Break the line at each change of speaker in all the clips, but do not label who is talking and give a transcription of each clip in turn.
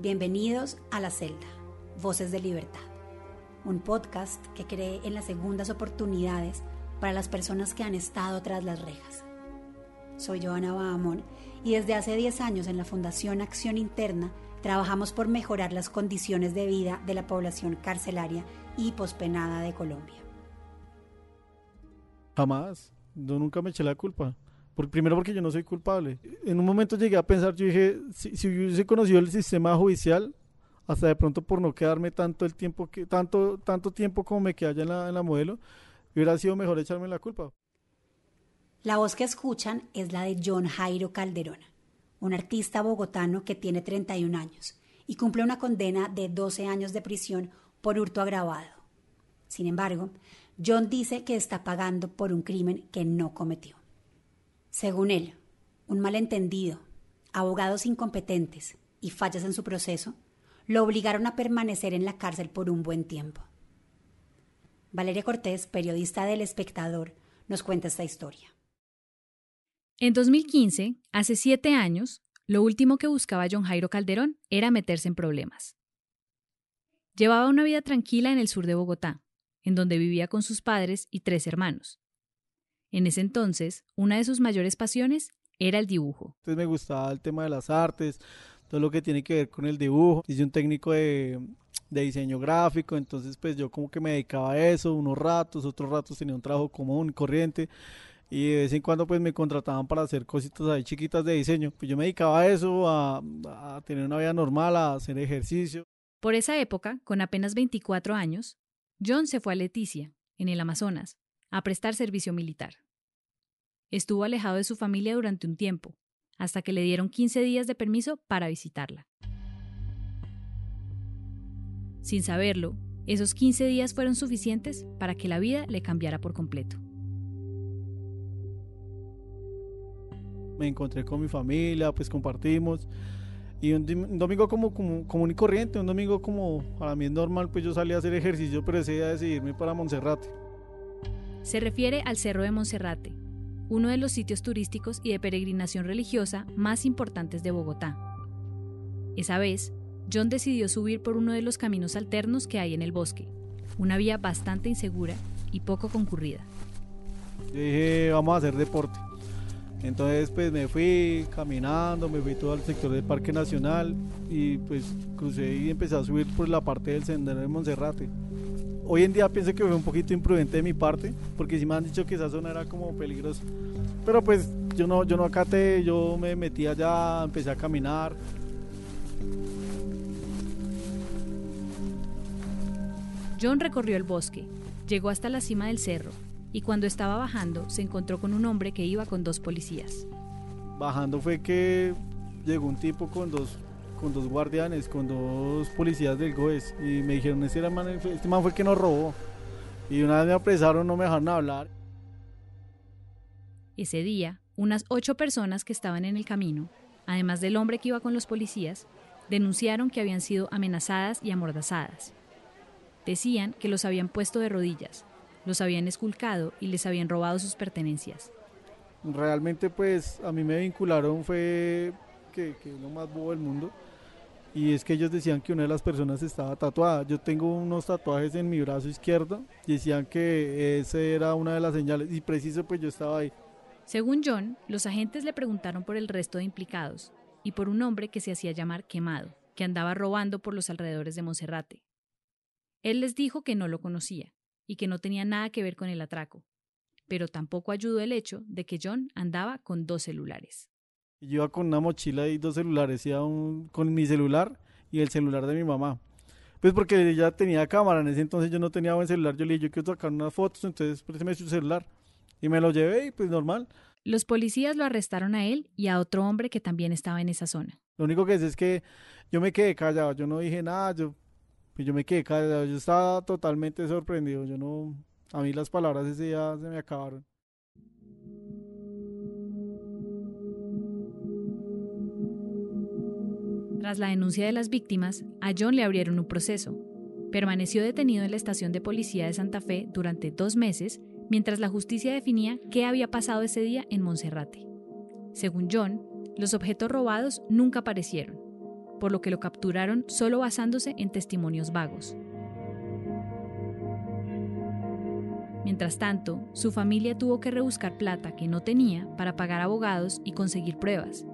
Bienvenidos a La Celda, Voces de Libertad, un podcast que cree en las segundas oportunidades para las personas que han estado tras las rejas. Soy Joana Bahamón y desde hace 10 años en la Fundación Acción Interna trabajamos por mejorar las condiciones de vida de la población carcelaria y pospenada de Colombia.
Jamás, yo nunca me eché la culpa. Primero porque yo no soy culpable. En un momento llegué a pensar, yo dije, si, si hubiese conocido el sistema judicial, hasta de pronto por no quedarme tanto el tiempo que tanto tanto tiempo como me quedé allá en la, en la modelo, hubiera sido mejor echarme la culpa.
La voz que escuchan es la de John Jairo Calderón, un artista bogotano que tiene 31 años y cumple una condena de 12 años de prisión por hurto agravado. Sin embargo, John dice que está pagando por un crimen que no cometió. Según él, un malentendido, abogados incompetentes y fallas en su proceso lo obligaron a permanecer en la cárcel por un buen tiempo. Valeria Cortés, periodista del Espectador, nos cuenta esta historia.
En 2015, hace siete años, lo último que buscaba John Jairo Calderón era meterse en problemas. Llevaba una vida tranquila en el sur de Bogotá, en donde vivía con sus padres y tres hermanos. En ese entonces, una de sus mayores pasiones era el dibujo.
Entonces me gustaba el tema de las artes, todo lo que tiene que ver con el dibujo. Hice un técnico de, de, diseño gráfico, entonces pues yo como que me dedicaba a eso unos ratos, otros ratos tenía un trabajo común, corriente. Y de vez en cuando pues me contrataban para hacer cositas ahí chiquitas de diseño. Pues yo me dedicaba a eso, a, a tener una vida normal, a hacer ejercicio.
Por esa época, con apenas 24 años, John se fue a Leticia, en el Amazonas, a prestar servicio militar. Estuvo alejado de su familia durante un tiempo, hasta que le dieron 15 días de permiso para visitarla. Sin saberlo, esos 15 días fueron suficientes para que la vida le cambiara por completo.
Me encontré con mi familia, pues compartimos. Y un, domingo como, como común y corriente, un domingo como a mí es normal, pues yo salí a hacer ejercicio, pero ese día decidí irme para Monserrate.
Se refiere al Cerro de Monserrate, uno de los sitios turísticos y de peregrinación religiosa más importantes de Bogotá. Esa vez, John decidió subir por uno de los caminos alternos que hay en el bosque, una vía bastante insegura y poco concurrida.
dije, vamos a hacer deporte. Entonces pues me fui caminando, me fui todo al sector del Parque Nacional y pues crucé y empecé a subir por la parte del sendero de Monserrate. Hoy en día pienso que fue un poquito imprudente de mi parte, porque sí me han dicho que esa zona era como peligrosa. Pero pues yo no, yo no acaté, yo me metí allá, empecé a caminar.
John recorrió el bosque, llegó hasta la cima del cerro y cuando estaba bajando se encontró con un hombre que iba con dos policías.
Bajando fue que llegó un tipo con dos, con dos guardianes, con dos policías del GOES y me dijeron, este, man, este man fue el que nos robó. Y una vez me apresaron, no me dejaron hablar.
Ese día, unas ocho personas que estaban en el camino, además del hombre que iba con los policías, denunciaron que habían sido amenazadas y amordazadas. Decían que los habían puesto de rodillas, los habían esculcado y les habían robado sus pertenencias.
Realmente pues a mí me vincularon fue que, que es lo más bobo del mundo y es que ellos decían que una de las personas estaba tatuada. Yo tengo unos tatuajes en mi brazo izquierdo y decían que esa era una de las señales y preciso pues yo estaba ahí.
Según John, los agentes le preguntaron por el resto de implicados y por un hombre que se hacía llamar Quemado, que andaba robando por los alrededores de Monserrate. Él les dijo que no lo conocía, y que no tenía nada que ver con el atraco. Pero tampoco ayudó el hecho de que John andaba con dos celulares.
Yo iba con una mochila y dos celulares, iba un, con mi celular y el celular de mi mamá. Pues porque ella tenía cámara, en ese entonces yo no tenía buen celular, yo le dije, yo quiero sacar unas fotos, entonces préstame su celular. Y me lo llevé y pues normal.
Los policías lo arrestaron a él y a otro hombre que también estaba en esa zona.
Lo único que es es que yo me quedé callado, yo no dije nada, yo y yo me quedé callado, yo estaba totalmente sorprendido, yo no, a mí las palabras ese día se me acabaron.
Tras la denuncia de las víctimas, a John le abrieron un proceso. Permaneció detenido en la estación de policía de Santa Fe durante dos meses mientras la justicia definía qué había pasado ese día en Monserrate. Según John, los objetos robados nunca aparecieron, por lo que lo capturaron solo basándose en testimonios vagos. Mientras tanto, su familia tuvo que rebuscar plata que no tenía para pagar abogados y conseguir pruebas,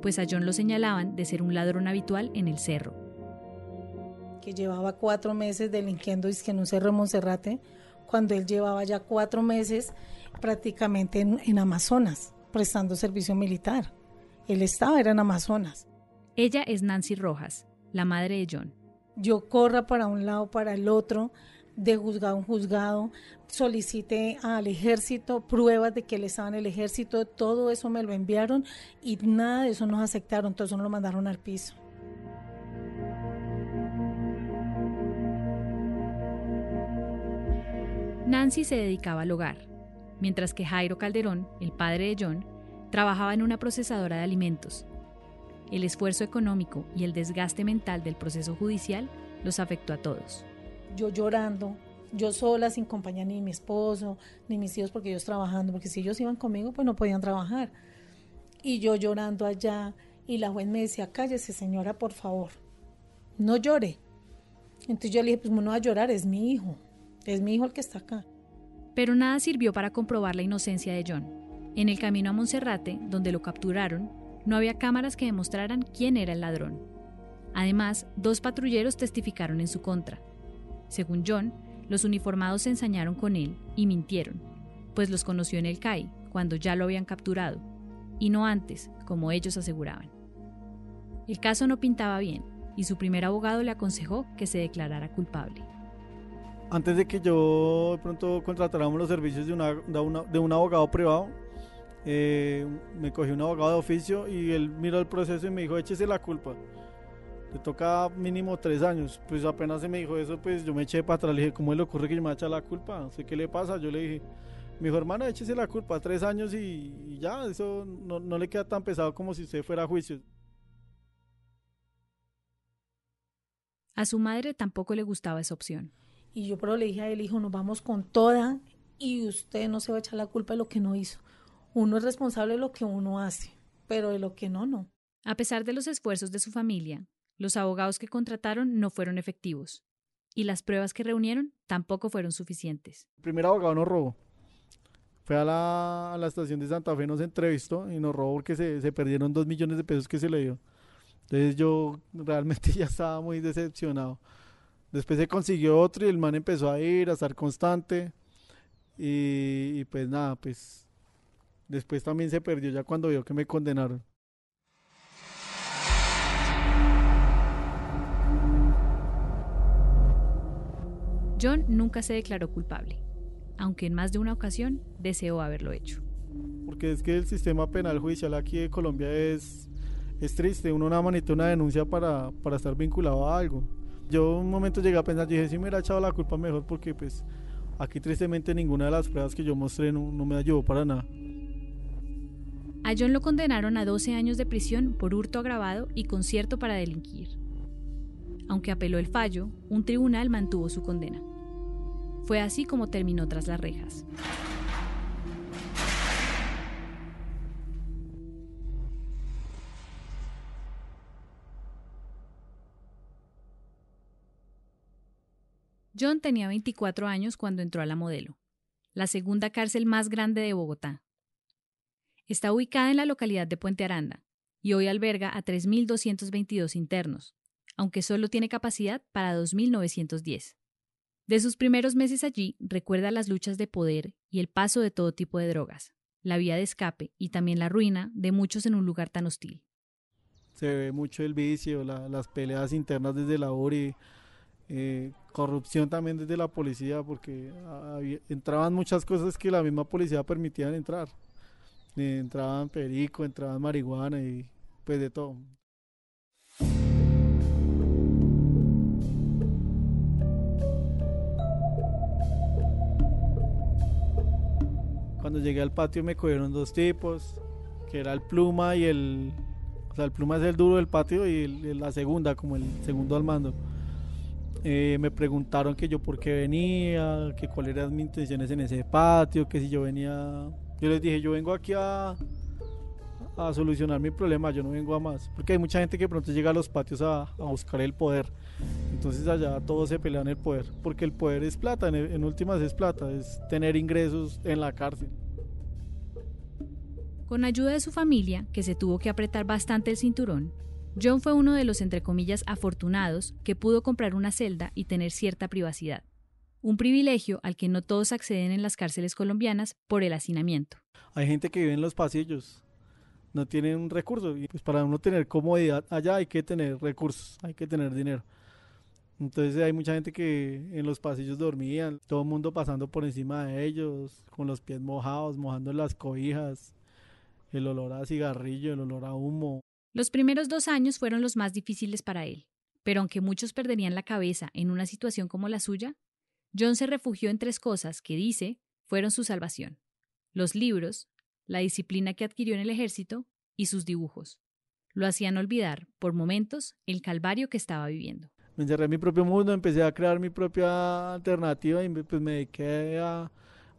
pues a John lo señalaban de ser un ladrón habitual en el cerro.
Que llevaba cuatro meses delinquiendo en un cerro de Monserrate, cuando él llevaba ya cuatro meses prácticamente en, en Amazonas, prestando servicio militar. Él estaba, era en Amazonas.
Ella es Nancy Rojas, la madre de John.
Yo corra para un lado, para el otro, de juzgado en juzgado, solicité al ejército pruebas de que él estaba en el ejército, todo eso me lo enviaron y nada de eso nos aceptaron, entonces nos lo mandaron al piso.
Nancy se dedicaba al hogar, mientras que Jairo Calderón, el padre de John, trabajaba en una procesadora de alimentos. El esfuerzo económico y el desgaste mental del proceso judicial los afectó a todos.
Yo llorando, yo sola, sin compañía ni mi esposo, ni mis hijos, porque ellos trabajando, porque si ellos iban conmigo, pues no podían trabajar. Y yo llorando allá, y la juez me decía, cállese señora, por favor, no llore. Entonces yo le dije, pues no va a llorar, es mi hijo, es mi hijo el que está acá.
Pero nada sirvió para comprobar la inocencia de John. En el camino a Monserrate, donde lo capturaron, no había cámaras que demostraran quién era el ladrón. Además, dos patrulleros testificaron en su contra. Según John, los uniformados se ensañaron con él y mintieron, pues los conoció en el CAI, cuando ya lo habían capturado, y no antes, como ellos aseguraban. El caso no pintaba bien, y su primer abogado le aconsejó que se declarara culpable.
Antes de que yo de pronto contratáramos los servicios de, un abogado privado, eh, me cogí un abogado de oficio y él miró el proceso y me dijo, échese la culpa le toca mínimo tres años. Pues apenas se me dijo eso, pues yo me eché para atrás. Le dije, ¿cómo le ocurre que yo me eche la culpa? sé qué le pasa. Yo le dije, mi hijo hermano, échese la culpa, tres años y, ya, eso no, no, le queda tan pesado como si usted fuera a juicio.
A su madre tampoco le gustaba esa opción.
Y yo pero le dije a él, hijo, nos vamos con toda y usted no se va a echar la culpa de lo que no hizo. Uno es responsable de lo que uno hace, pero de lo que no, no.
A pesar de los esfuerzos de su familia, los abogados que contrataron no fueron efectivos y las pruebas que reunieron tampoco fueron suficientes.
El primer abogado nos robó. Fue a la, estación de Santa Fe, nos entrevistó y nos robó porque se, perdieron dos millones de pesos que se le dio. Entonces yo realmente ya estaba muy decepcionado. Después se consiguió otro y el man empezó a ir, a estar constante. y, pues nada, pues después también se perdió ya cuando vio que me condenaron.
John nunca se declaró culpable, aunque en más de una ocasión deseó haberlo hecho.
Porque es que el sistema penal judicial aquí de Colombia es, es triste. Uno nada más necesita una denuncia para, para estar vinculado a algo. Yo un momento llegué a pensar, dije, si me hubiera echado la culpa mejor porque pues aquí tristemente ninguna de las pruebas que yo mostré no, no me ayudó para nada.
A John lo condenaron a 12 años de prisión por hurto agravado y concierto para delinquir. Aunque apeló el fallo, un tribunal mantuvo su condena. Fue así como terminó tras las rejas. John tenía 24 años cuando entró a la modelo, la segunda cárcel más grande de Bogotá. Está ubicada en la localidad de Puente Aranda y hoy alberga a 3.222 internos, aunque solo tiene capacidad para 2.910. De sus primeros meses allí, recuerda las luchas de poder y el paso de todo tipo de drogas, la vía de escape y también la ruina de muchos en un lugar tan hostil.
Se ve mucho el vicio, las peleas internas desde la ORI, eh, corrupción también desde la policía, porque entraban muchas cosas que la misma policía permitía entrar. Eh, entraban perico, entraban marihuana y pues de todo. Cuando llegué al patio me cogieron dos tipos, que era el pluma y el... O sea, el pluma es el duro del patio y la segunda, como el segundo al mando. Eh, me preguntaron que yo por qué venía, que cuáles eran mis intenciones en ese patio, que si yo venía... Yo les dije, yo vengo aquí a, a solucionar mi problema, yo no vengo a más. Porque hay mucha gente que pronto llega a los patios a, a buscar el poder. Entonces allá todos se pelean el poder, porque el poder es plata, en, en últimas es plata, es tener ingresos en la cárcel.
Con ayuda de su familia, que se tuvo que apretar bastante el cinturón, John fue uno de los entre comillas afortunados que pudo comprar una celda y tener cierta privacidad, un privilegio al que no todos acceden en las cárceles colombianas por el hacinamiento.
Hay gente que vive en los pasillos, no tienen recursos y pues para uno tener comodidad allá hay que tener recursos, hay que tener dinero. Entonces hay mucha gente que en los pasillos dormían, todo el mundo pasando por encima de ellos, con los pies mojados, mojando las cobijas, el olor a cigarrillo, el olor a humo.
Los primeros dos años fueron los más difíciles para él, pero aunque muchos perderían la cabeza en una situación como la suya, John se refugió en tres cosas que dice fueron su salvación. Los libros, la disciplina que adquirió en el ejército y sus dibujos. Lo hacían olvidar, por momentos, el calvario que estaba viviendo.
Me encerré en mi propio mundo, empecé a crear mi propia alternativa y pues me dediqué a,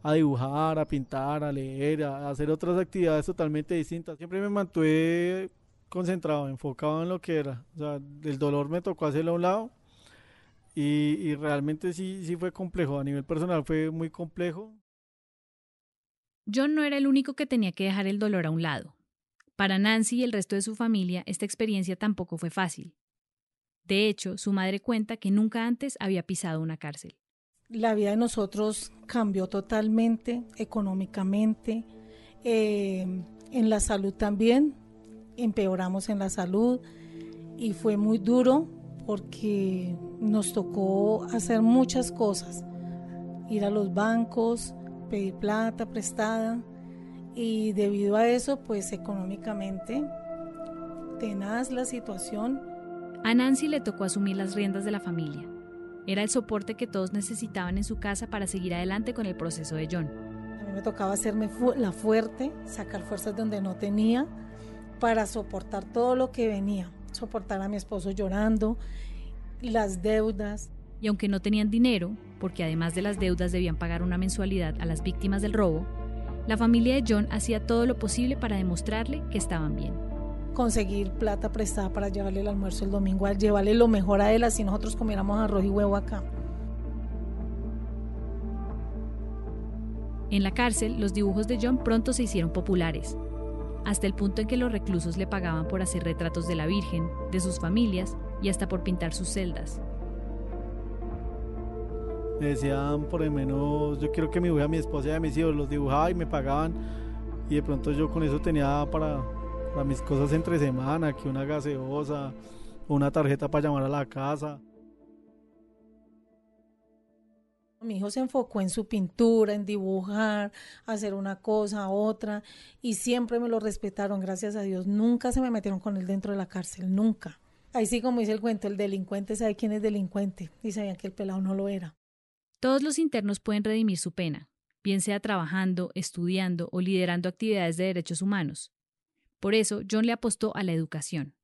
a dibujar, a pintar, a leer, a hacer otras actividades totalmente distintas. Siempre me mantuve concentrado, enfocado en lo que era. O el dolor me tocó hacerlo a un lado y, y realmente sí, sí fue complejo. A nivel personal fue muy complejo.
John no era el único que tenía que dejar el dolor a un lado. Para Nancy y el resto de su familia, esta experiencia tampoco fue fácil. De hecho, su madre cuenta que nunca antes había pisado una cárcel.
La vida de nosotros cambió totalmente, económicamente, eh, en la salud también, empeoramos en la salud y fue muy duro porque nos tocó hacer muchas cosas, ir a los bancos, pedir plata prestada y debido a eso pues económicamente tenaz la situación.
A Nancy le tocó asumir las riendas de la familia. Era el soporte que todos necesitaban en su casa para seguir adelante con el proceso de John.
A mí me tocaba hacerme fu la fuerte, sacar fuerzas donde no tenía para soportar todo lo que venía, soportar a mi esposo llorando, las deudas.
Y aunque no tenían dinero, porque además de las deudas debían pagar una mensualidad a las víctimas del robo, la familia de John hacía todo lo posible para demostrarle que estaban bien.
Conseguir plata prestada para llevarle el almuerzo el domingo, llevarle lo mejor a él, así nosotros comiéramos arroz y huevo acá.
En la cárcel, los dibujos de John pronto se hicieron populares, hasta el punto en que los reclusos le pagaban por hacer retratos de la Virgen, de sus familias y hasta por pintar sus celdas.
Me decían, por lo menos, yo quiero que mi hija, mi esposa y a mis hijos los dibujaba y me pagaban. Y de pronto yo con eso tenía para, para mis cosas entre semana, que una gaseosa, una tarjeta para llamar a la casa.
Mi hijo se enfocó en su pintura, en dibujar, hacer una cosa, otra, y siempre me lo respetaron, gracias a Dios. Nunca se me metieron con él dentro de la cárcel, nunca. Ahí sí, como dice el cuento, el delincuente sabe quién es delincuente, y sabían que el pelado no lo era.
Todos los internos pueden redimir su pena, bien sea trabajando, estudiando o liderando actividades de derechos humanos. Por eso, John le apostó a la educación.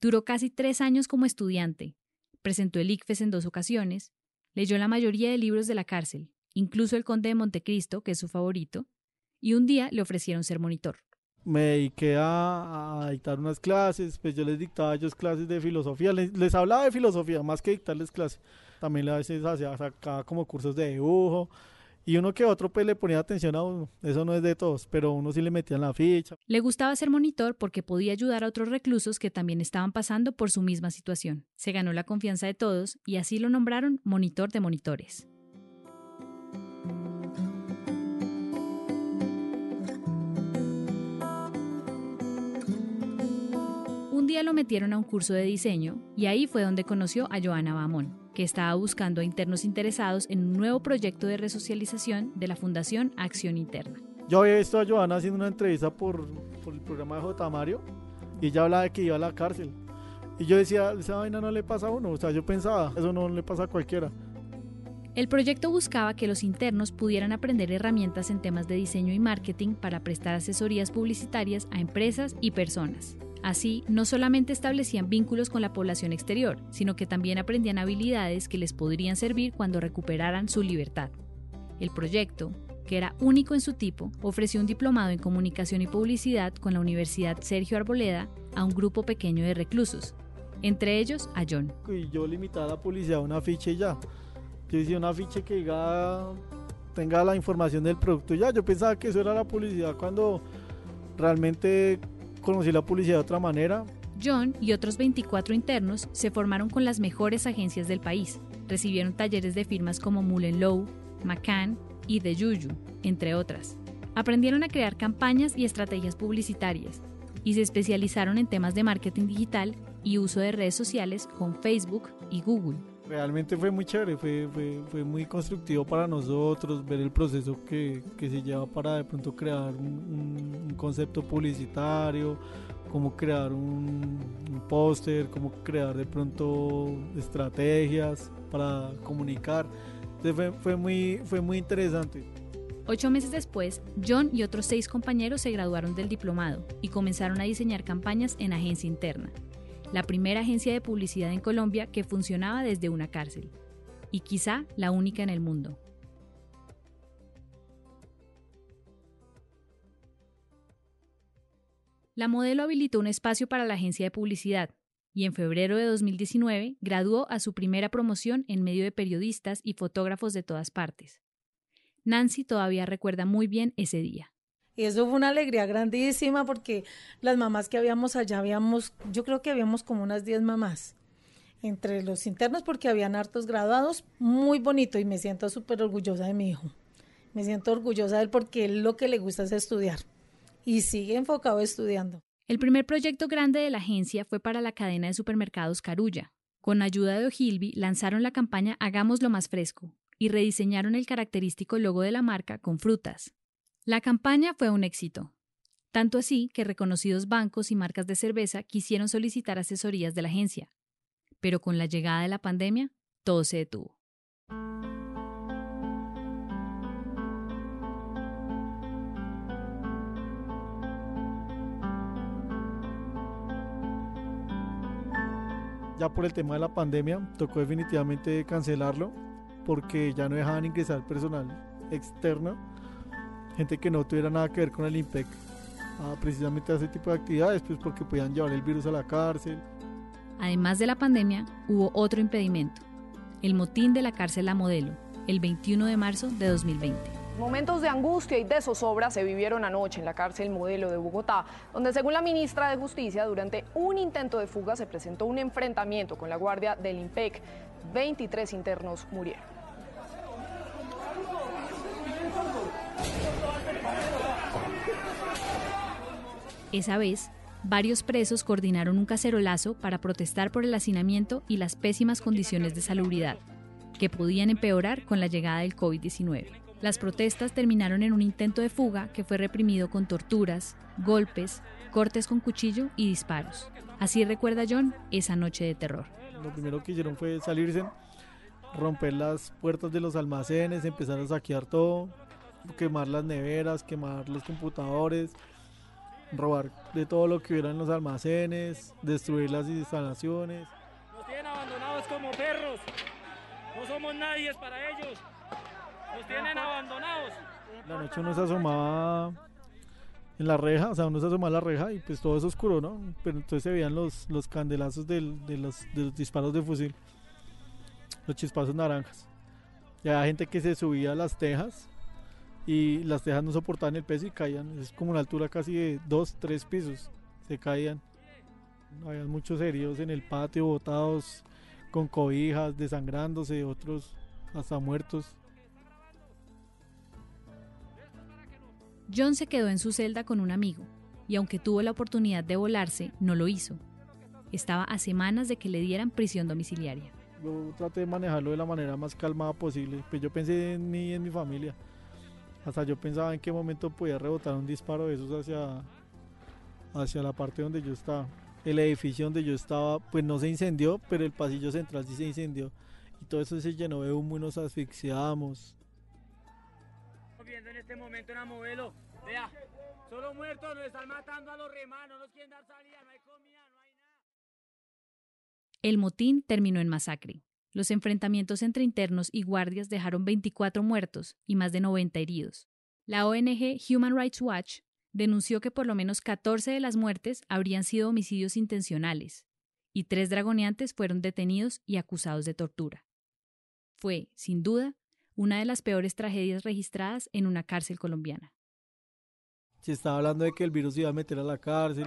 Duró casi tres años como estudiante, presentó el ICFES en dos ocasiones, Leyó la mayoría de libros de la cárcel, incluso El Conde de Montecristo, que es su favorito, y un día le ofrecieron ser monitor.
Me dediqué a, a dictar unas clases, pues yo les dictaba a ellos clases de filosofía, les, les hablaba de filosofía más que dictarles clases. También a veces hacía sacaba como cursos de dibujo, y uno que otro pues le ponía atención a uno. Eso no es de todos, pero uno sí le metía en la ficha.
Le gustaba ser monitor porque podía ayudar a otros reclusos que también estaban pasando por su misma situación. Se ganó la confianza de todos y así lo nombraron monitor de monitores. Un día lo metieron a un curso de diseño y ahí fue donde conoció a Joana Bamón que estaba buscando a internos interesados en un nuevo proyecto de resocialización de la Fundación Acción Interna.
Yo había visto a Joana haciendo una entrevista por, por el programa de J. Mario y ella hablaba de que iba a la cárcel. Y yo decía, esa vaina no le pasa a uno, o sea, yo pensaba, eso no le pasa a cualquiera.
El proyecto buscaba que los internos pudieran aprender herramientas en temas de diseño y marketing para prestar asesorías publicitarias a empresas y personas. Así, no solamente establecían vínculos con la población exterior, sino que también aprendían habilidades que les podrían servir cuando recuperaran su libertad. El proyecto, que era único en su tipo, ofreció un diplomado en comunicación y publicidad con la Universidad Sergio Arboleda a un grupo pequeño de reclusos, entre ellos a John.
Y yo limitaba la publicidad a un afiche ya. Yo decía un afiche que tenga la información del producto ya. Yo pensaba que eso era la publicidad cuando realmente conocí la publicidad de otra manera.
John y otros 24 internos se formaron con las mejores agencias del país. Recibieron talleres de firmas como Mullen Lowe, McCann y The Juju, entre otras. Aprendieron a crear campañas y estrategias publicitarias y se especializaron en temas de marketing digital y uso de redes sociales con Facebook y Google.
Realmente fue muy chévere, fue, fue, muy constructivo para nosotros ver el proceso que, que se lleva para de pronto crear un, concepto publicitario, cómo crear un, un póster, cómo crear de pronto estrategias para comunicar. Entonces fue, fue, muy, fue muy interesante.
Ocho meses después, John y otros seis compañeros se graduaron del diplomado y comenzaron a diseñar campañas en agencia interna la primera agencia de publicidad en Colombia que funcionaba desde una cárcel, y quizá la única en el mundo. La modelo habilitó un espacio para la agencia de publicidad y en febrero de 2019 graduó a su primera promoción en medio de periodistas y fotógrafos de todas partes. Nancy todavía recuerda muy bien ese día.
Y eso fue una alegría grandísima porque las mamás que habíamos allá, habíamos, yo creo que habíamos como unas 10 mamás entre los internos porque habían hartos graduados, muy bonito y me siento súper orgullosa de mi hijo. Me siento orgullosa de él porque él lo que le gusta es estudiar y sigue enfocado estudiando.
El primer proyecto grande de la agencia fue para la cadena de supermercados Carulla. Con ayuda de Ogilvy lanzaron la campaña Hagamos lo más fresco y rediseñaron el característico logo de la marca con frutas, la campaña fue un éxito, tanto así que reconocidos bancos y marcas de cerveza quisieron solicitar asesorías de la agencia, pero con la llegada de la pandemia, todo se detuvo.
Ya por el tema de la pandemia, tocó definitivamente cancelarlo porque ya no dejaban ingresar personal externo gente que no tuviera nada que ver con el IMPEC precisamente a ese tipo de actividades, pues porque podían llevar el virus a la cárcel.
Además de la pandemia, hubo otro impedimento, el motín de la cárcel La Modelo, el 21 de marzo de 2020.
Momentos de angustia y de zozobra se vivieron anoche en la cárcel Modelo de Bogotá, donde según la ministra de Justicia, durante un intento de fuga se presentó un enfrentamiento con la guardia del IMPEC. 23 internos murieron.
Esa vez, varios presos coordinaron un cacerolazo para protestar por el hacinamiento y las pésimas condiciones de salubridad, que podían empeorar con la llegada del COVID-19. Las protestas terminaron en un intento de fuga que fue reprimido con torturas, golpes, cortes con cuchillo y disparos. Así recuerda John esa noche de terror.
Lo primero que hicieron fue salirse, romper las puertas de los almacenes, empezar a saquear todo, quemar las neveras, quemar los computadores, robar de todo lo que hubiera en los almacenes, destruir las instalaciones.
Nos tienen abandonados como perros, no somos nadie para ellos, nos tienen abandonados.
La noche uno se asomaba en la reja, o sea, uno se asomaba a la reja y pues todo es oscuro, ¿no? Pero entonces se veían los, los candelazos de, los, de los disparos de fusil, los chispazos naranjas. Y había gente que se subía a las tejas y las tejas no soportaban el peso y caían. Es como una altura casi de dos, tres pisos. Se caían. Había muchos heridos en el patio, botados con cobijas, desangrándose, otros hasta muertos.
John se quedó en su celda con un amigo y aunque tuvo la oportunidad de volarse, no lo hizo. Estaba a semanas de que le dieran prisión domiciliaria.
Yo traté de manejarlo de la manera más calmada posible, pues yo pensé en mí y en mi familia. Hasta yo pensaba en qué momento podía rebotar un disparo de esos hacia, hacia la parte donde yo estaba. El edificio donde yo estaba, pues no se incendió, pero el pasillo central sí se incendió. Y todo eso se llenó de humo y nos asfixiamos.
viendo en este momento una modelo. Vea, solo muertos, nos están matando a los remanos, no nos quieren dar salida, no hay comida, no hay nada.
El motín terminó en masacre. Los enfrentamientos entre internos y guardias dejaron 24 muertos y más de 90 heridos. La ONG Human Rights Watch denunció que por lo menos 14 de las muertes habrían sido homicidios intencionales y tres dragoneantes fueron detenidos y acusados de tortura. Fue, sin duda, una de las peores tragedias registradas en una cárcel colombiana.
Se estaba hablando de que el virus iba a meter a la cárcel,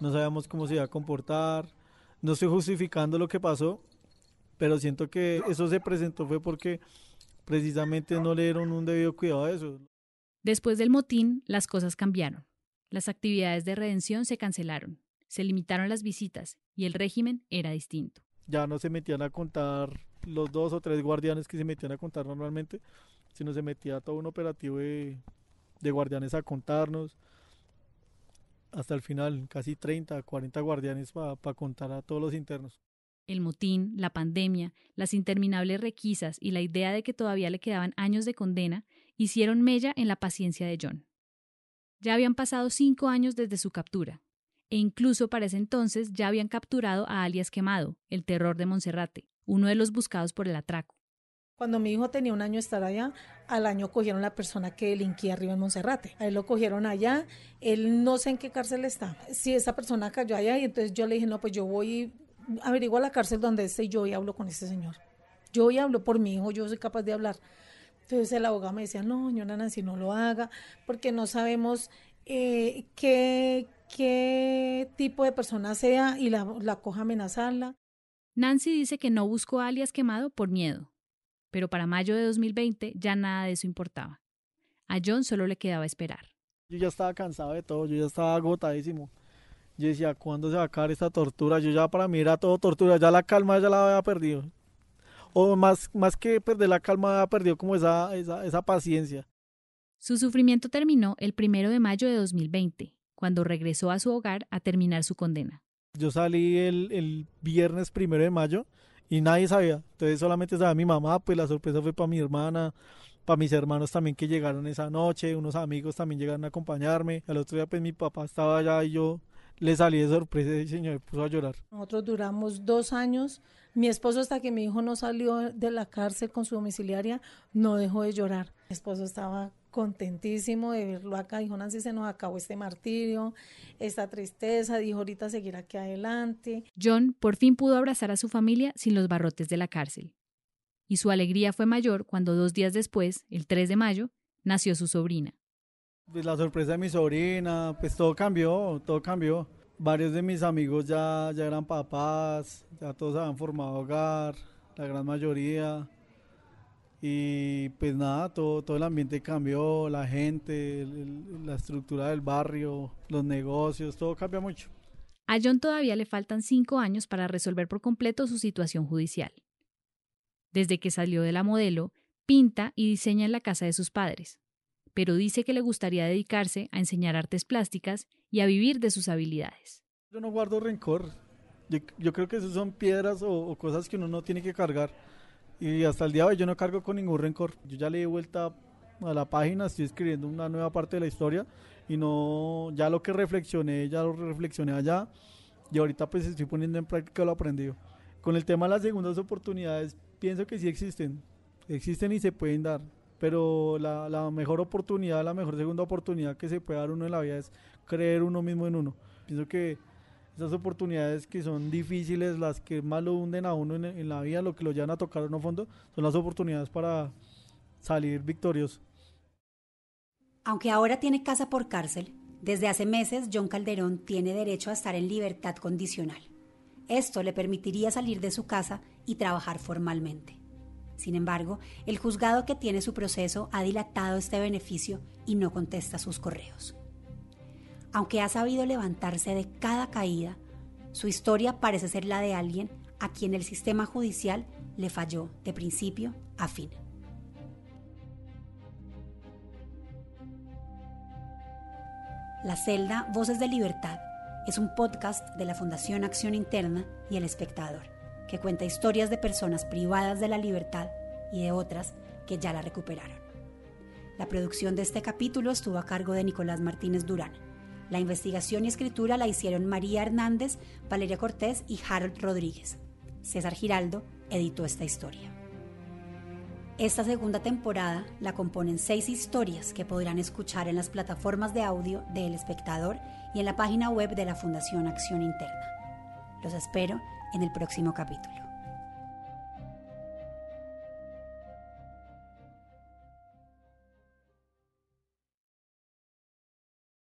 no sabíamos cómo se iba a comportar. No estoy justificando lo que pasó, pero siento que eso se presentó fue porque precisamente no le dieron un debido cuidado a eso.
Después del motín, las cosas cambiaron. Las actividades de redención se cancelaron, se limitaron las visitas y el régimen era distinto.
Ya no se metían a contar los dos o tres guardianes que se metían a contar normalmente, sino se metía todo un operativo de, de guardianes a contarnos. Hasta el final, casi 30, 40 guardianes para contar a todos los internos.
El motín, la pandemia, las interminables requisas y la idea de que todavía le quedaban años de condena hicieron mella en la paciencia de John. Ya habían pasado cinco años desde su captura, e incluso para ese entonces ya habían capturado a alias Quemado, el terror de Monserrate, uno de los buscados por el atraco.
Cuando mi hijo tenía un año estar allá, al año cogieron la persona que delinquía arriba en Monserrate. A lo cogieron allá, él no sé en qué cárcel está. Si esa persona cayó allá, y entonces yo le dije, no, pues yo voy, averiguo a la cárcel donde esté y yo y hablo con ese señor. Yo y hablo por mi hijo, yo soy capaz de hablar. Entonces el abogado me decía, no, señora Nancy, no lo haga, porque no sabemos eh, qué, qué tipo de persona sea y la, la coja amenazarla.
Nancy dice que no buscó alias quemado por miedo, pero para mayo de 2020 ya nada de eso importaba. A John solo le quedaba esperar.
Yo ya estaba cansado de todo, yo ya estaba agotadísimo. Yo decía, ¿cuándo se va a acabar esta tortura? Yo ya para mí era todo tortura, ya la calma ya la había perdido. O más, más que perder la calma, había perdido como esa, esa, esa paciencia.
Su sufrimiento terminó el primero de mayo de 2020, cuando regresó a su hogar a terminar su condena.
Yo salí el, el viernes primero de mayo y nadie sabía. Entonces solamente sabía mi mamá, pues la sorpresa fue para mi hermana, para mis hermanos también que llegaron esa noche, unos amigos también llegaron a acompañarme. Al otro día pues mi papá estaba allá y yo le salí de sorpresa y el señor me puso a llorar.
Nosotros duramos dos años. Mi esposo hasta que mi hijo no salió de la cárcel con su domiciliaria no dejó de llorar. Mi esposo estaba contentísimo de verlo acá. Dijo, Nancy, se nos acabó este martirio, esta tristeza. Dijo, ahorita seguir aquí adelante.
John por fin pudo abrazar a su familia sin los barrotes de la cárcel. Y su alegría fue mayor cuando dos días después, el 3 de mayo, nació su sobrina.
Pues la sorpresa de mi sobrina, pues todo cambió, todo cambió. Varios de mis amigos ya, ya eran papás, ya todos habían formado hogar, la gran mayoría. Y pues nada, todo, todo el ambiente cambió, la gente, el- el- la estructura del barrio, los negocios, todo cambia mucho.
A John todavía le faltan cinco años para resolver por completo su situación judicial. Desde que salió de la modelo, pinta y diseña en la casa de sus padres, pero dice que le gustaría dedicarse a enseñar artes plásticas y a vivir de sus habilidades.
Yo no guardo rencor. Yo, creo que esas son piedras o, o cosas que uno no tiene que cargar. Y hasta el día de hoy yo no cargo con ningún rencor. Yo ya le di vuelta a la página, estoy escribiendo una nueva parte de la historia y no, ya lo que reflexioné, ya lo reflexioné allá y ahorita pues estoy poniendo en práctica lo aprendido. Con el tema de las segundas oportunidades, pienso que sí existen, existen y se pueden dar, pero la, la mejor oportunidad, la mejor segunda oportunidad que se puede dar uno en la vida es creer uno mismo en uno. Pienso que esas oportunidades que son difíciles, las que más lo hunden a uno en, en la vida, lo que lo llevan a tocar en un fondo, son las oportunidades para salir victorioso.
Aunque ahora tiene casa por cárcel, desde hace meses John Calderón tiene derecho a estar en libertad condicional. Esto le permitiría salir de su casa y trabajar formalmente. Sin embargo, el juzgado que tiene su proceso ha dilatado este beneficio y no contesta sus correos. Aunque ha sabido levantarse de cada caída, su historia parece ser la de alguien a quien el sistema judicial le falló de principio a fin. La celda Voces de Libertad es un podcast de la Fundación Acción Interna y El Espectador, que cuenta historias de personas privadas de la libertad y de otras que ya la recuperaron. La producción de este capítulo estuvo a cargo de Nicolás Martínez Durán. La investigación y escritura la hicieron María Hernández, Valeria Cortés y Harold Rodríguez. César Giraldo editó esta historia. Esta segunda temporada la componen seis historias que podrán escuchar en las plataformas de audio de El Espectador y en la página web de la Fundación Acción Interna. Los espero en el próximo capítulo.